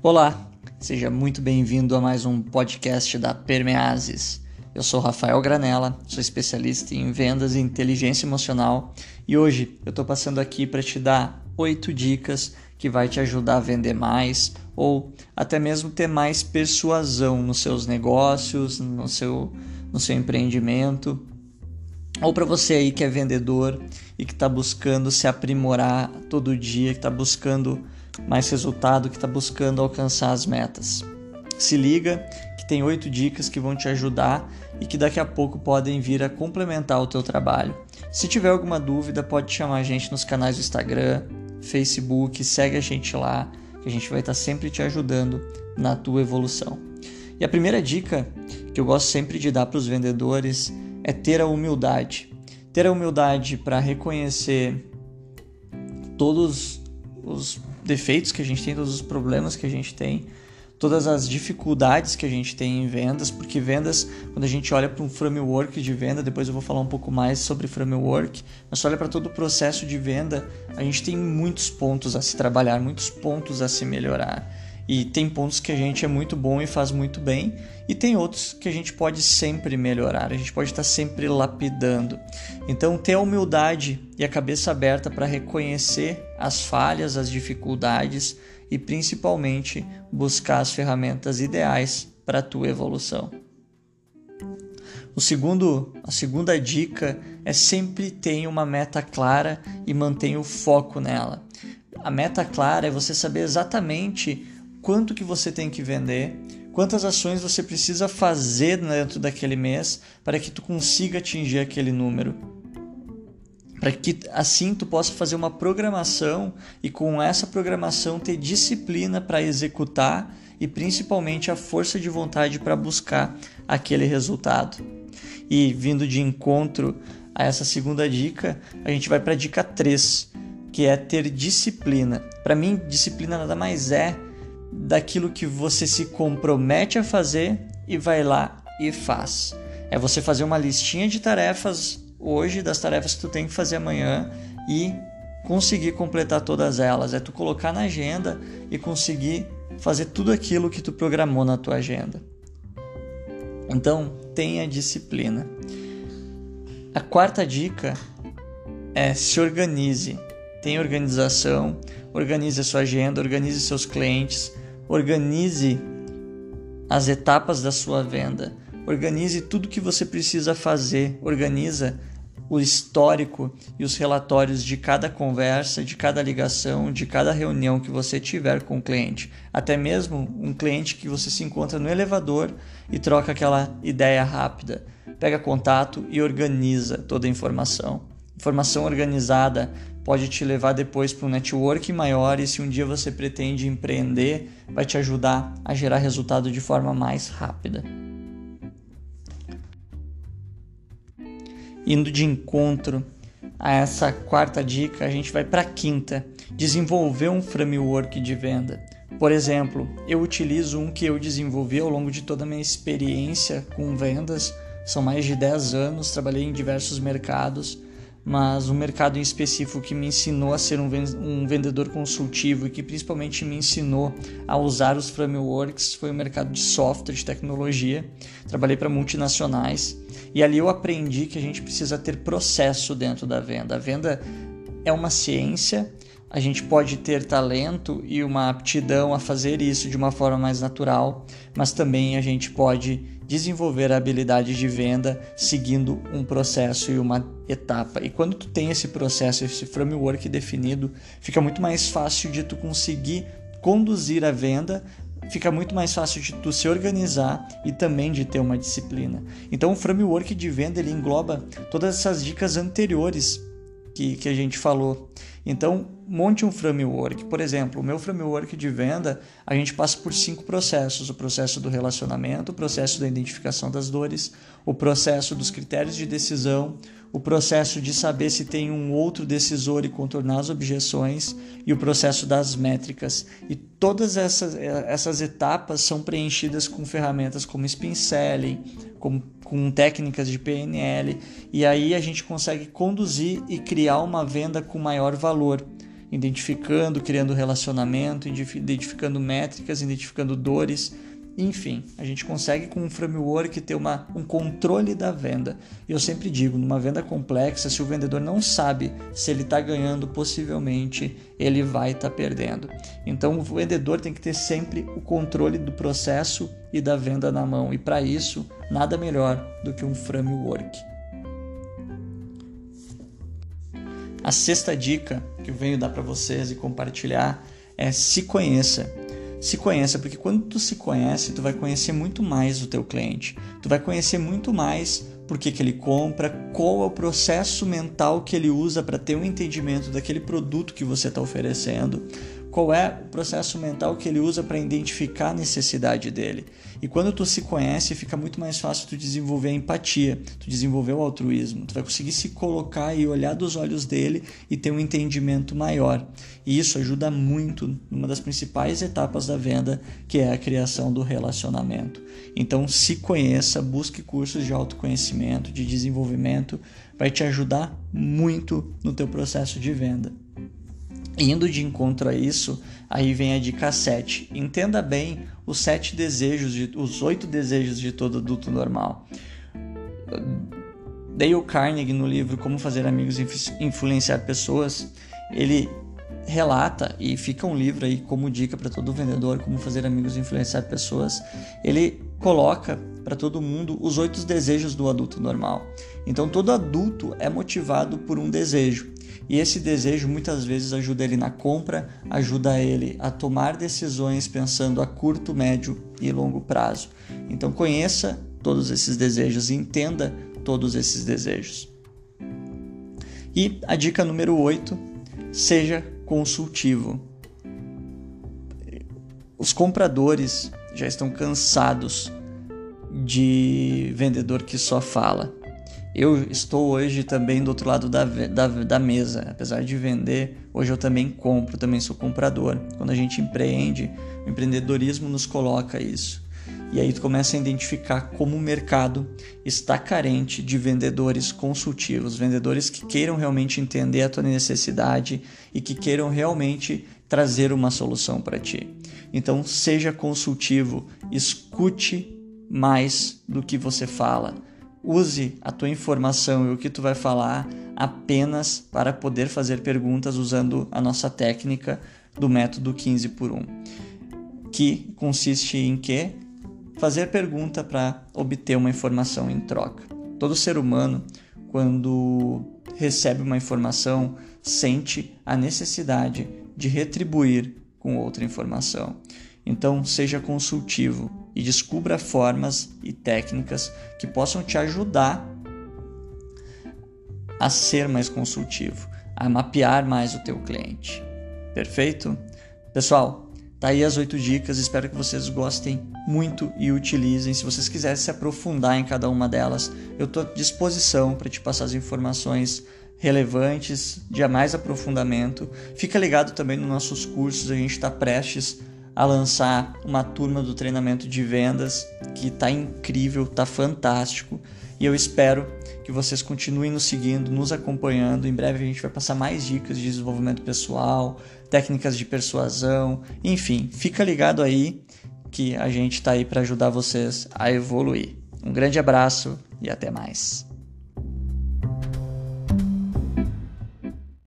Olá, seja muito bem-vindo a mais um podcast da Permeases. Eu sou Rafael Granella, sou especialista em vendas e inteligência emocional e hoje eu estou passando aqui para te dar oito dicas que vai te ajudar a vender mais ou até mesmo ter mais persuasão nos seus negócios, no seu, no seu empreendimento ou para você aí que é vendedor e que está buscando se aprimorar todo dia, que está buscando mais resultado, que está buscando alcançar as metas. Se liga que tem oito dicas que vão te ajudar e que daqui a pouco podem vir a complementar o teu trabalho. Se tiver alguma dúvida, pode chamar a gente nos canais do Instagram, Facebook, segue a gente lá, que a gente vai estar sempre te ajudando na tua evolução. E a primeira dica que eu gosto sempre de dar para os vendedores é ter a humildade. Ter a humildade para reconhecer todos os defeitos que a gente tem, todos os problemas que a gente tem, todas as dificuldades que a gente tem em vendas, porque vendas, quando a gente olha para um framework de venda, depois eu vou falar um pouco mais sobre framework, mas olha para todo o processo de venda, a gente tem muitos pontos a se trabalhar, muitos pontos a se melhorar. E tem pontos que a gente é muito bom e faz muito bem, e tem outros que a gente pode sempre melhorar, a gente pode estar sempre lapidando. Então, ter a humildade e a cabeça aberta para reconhecer as falhas, as dificuldades e principalmente buscar as ferramentas ideais para a tua evolução. O segundo, a segunda dica é sempre tenha uma meta clara e mantenha o foco nela. A meta clara é você saber exatamente quanto que você tem que vender, quantas ações você precisa fazer dentro daquele mês para que tu consiga atingir aquele número. Para que assim tu possa fazer uma programação e com essa programação ter disciplina para executar e principalmente a força de vontade para buscar aquele resultado. E vindo de encontro a essa segunda dica, a gente vai para a dica 3, que é ter disciplina. Para mim, disciplina nada mais é daquilo que você se compromete a fazer e vai lá e faz. É você fazer uma listinha de tarefas hoje, das tarefas que tu tem que fazer amanhã e conseguir completar todas elas. É tu colocar na agenda e conseguir fazer tudo aquilo que tu programou na tua agenda. Então, tenha disciplina. A quarta dica é se organize. Tenha organização, organize a sua agenda, organize seus clientes, Organize as etapas da sua venda. Organize tudo que você precisa fazer. Organiza o histórico e os relatórios de cada conversa, de cada ligação, de cada reunião que você tiver com o cliente. Até mesmo um cliente que você se encontra no elevador e troca aquela ideia rápida. Pega contato e organiza toda a informação. Informação organizada pode te levar depois para um network maior e se um dia você pretende empreender, vai te ajudar a gerar resultado de forma mais rápida. Indo de encontro a essa quarta dica, a gente vai para a quinta: desenvolver um framework de venda. Por exemplo, eu utilizo um que eu desenvolvi ao longo de toda a minha experiência com vendas, são mais de 10 anos, trabalhei em diversos mercados mas um mercado em específico que me ensinou a ser um vendedor consultivo e que principalmente me ensinou a usar os frameworks foi o mercado de software, de tecnologia. Trabalhei para multinacionais e ali eu aprendi que a gente precisa ter processo dentro da venda. A venda é uma ciência, a gente pode ter talento e uma aptidão a fazer isso de uma forma mais natural, mas também a gente pode desenvolver a habilidade de venda seguindo um processo e uma etapa. E quando tu tem esse processo, esse framework definido, fica muito mais fácil de tu conseguir conduzir a venda, fica muito mais fácil de tu se organizar e também de ter uma disciplina. Então o framework de venda ele engloba todas essas dicas anteriores que, que a gente falou. Então, monte um framework. Por exemplo, o meu framework de venda, a gente passa por cinco processos: o processo do relacionamento, o processo da identificação das dores, o processo dos critérios de decisão, o processo de saber se tem um outro decisor e contornar as objeções e o processo das métricas. E todas essas, essas etapas são preenchidas com ferramentas como Spin Selling, com, com técnicas de PNL, e aí a gente consegue conduzir e criar uma venda com maior valor. Identificando, criando relacionamento, identificando métricas, identificando dores enfim, a gente consegue com um framework ter uma, um controle da venda. E eu sempre digo, numa venda complexa, se o vendedor não sabe se ele está ganhando, possivelmente ele vai estar tá perdendo. Então o vendedor tem que ter sempre o controle do processo e da venda na mão. E para isso, nada melhor do que um framework. A sexta dica que eu venho dar para vocês e compartilhar é se conheça se conheça, porque quando tu se conhece, tu vai conhecer muito mais o teu cliente. Tu vai conhecer muito mais por que, que ele compra, qual é o processo mental que ele usa para ter um entendimento daquele produto que você está oferecendo, qual é o processo mental que ele usa para identificar a necessidade dele. E quando tu se conhece, fica muito mais fácil tu desenvolver a empatia, tu desenvolver o altruísmo, tu vai conseguir se colocar e olhar dos olhos dele e ter um entendimento maior. E isso ajuda muito numa das principais etapas da venda, que é a criação do relacionamento. Então, se conheça, busque cursos de autoconhecimento, de desenvolvimento, vai te ajudar muito no teu processo de venda. Indo de encontro a isso, aí vem a dica 7. Entenda bem os sete desejos, de, os oito desejos de todo adulto normal. Dale Carnegie, no livro Como Fazer Amigos e Influenciar Pessoas, ele relata, e fica um livro aí como dica para todo vendedor, como fazer amigos e influenciar pessoas, ele coloca para todo mundo os oito desejos do adulto normal. Então todo adulto é motivado por um desejo. E esse desejo muitas vezes ajuda ele na compra, ajuda ele a tomar decisões pensando a curto, médio e longo prazo. Então conheça todos esses desejos e entenda todos esses desejos. E a dica número 8, seja consultivo. Os compradores já estão cansados de vendedor que só fala. Eu estou hoje também do outro lado da, da, da, mesa. Apesar de vender, hoje eu também compro, também sou comprador. Quando a gente empreende, o empreendedorismo nos coloca isso. E aí tu começa a identificar como o mercado está carente de vendedores consultivos, vendedores que queiram realmente entender a tua necessidade e que queiram realmente trazer uma solução para ti. Então, seja consultivo, escute mais do que você fala Use a tua informação e o que tu vai falar apenas para poder fazer perguntas usando a nossa técnica do método 15 por 1, que consiste em que fazer pergunta para obter uma informação em troca. Todo ser humano, quando recebe uma informação, sente a necessidade de retribuir com outra informação. Então, seja consultivo e descubra formas e técnicas que possam te ajudar a ser mais consultivo, a mapear mais o teu cliente. Perfeito? Pessoal, tá aí as oito dicas, espero que vocês gostem muito e utilizem. Se vocês quiserem se aprofundar em cada uma delas, eu estou à disposição para te passar as informações relevantes de mais aprofundamento. Fica ligado também nos nossos cursos, a gente está prestes a lançar uma turma do treinamento de vendas que está incrível, está fantástico. E eu espero que vocês continuem nos seguindo, nos acompanhando. Em breve a gente vai passar mais dicas de desenvolvimento pessoal, técnicas de persuasão, enfim, fica ligado aí que a gente está aí para ajudar vocês a evoluir. Um grande abraço e até mais.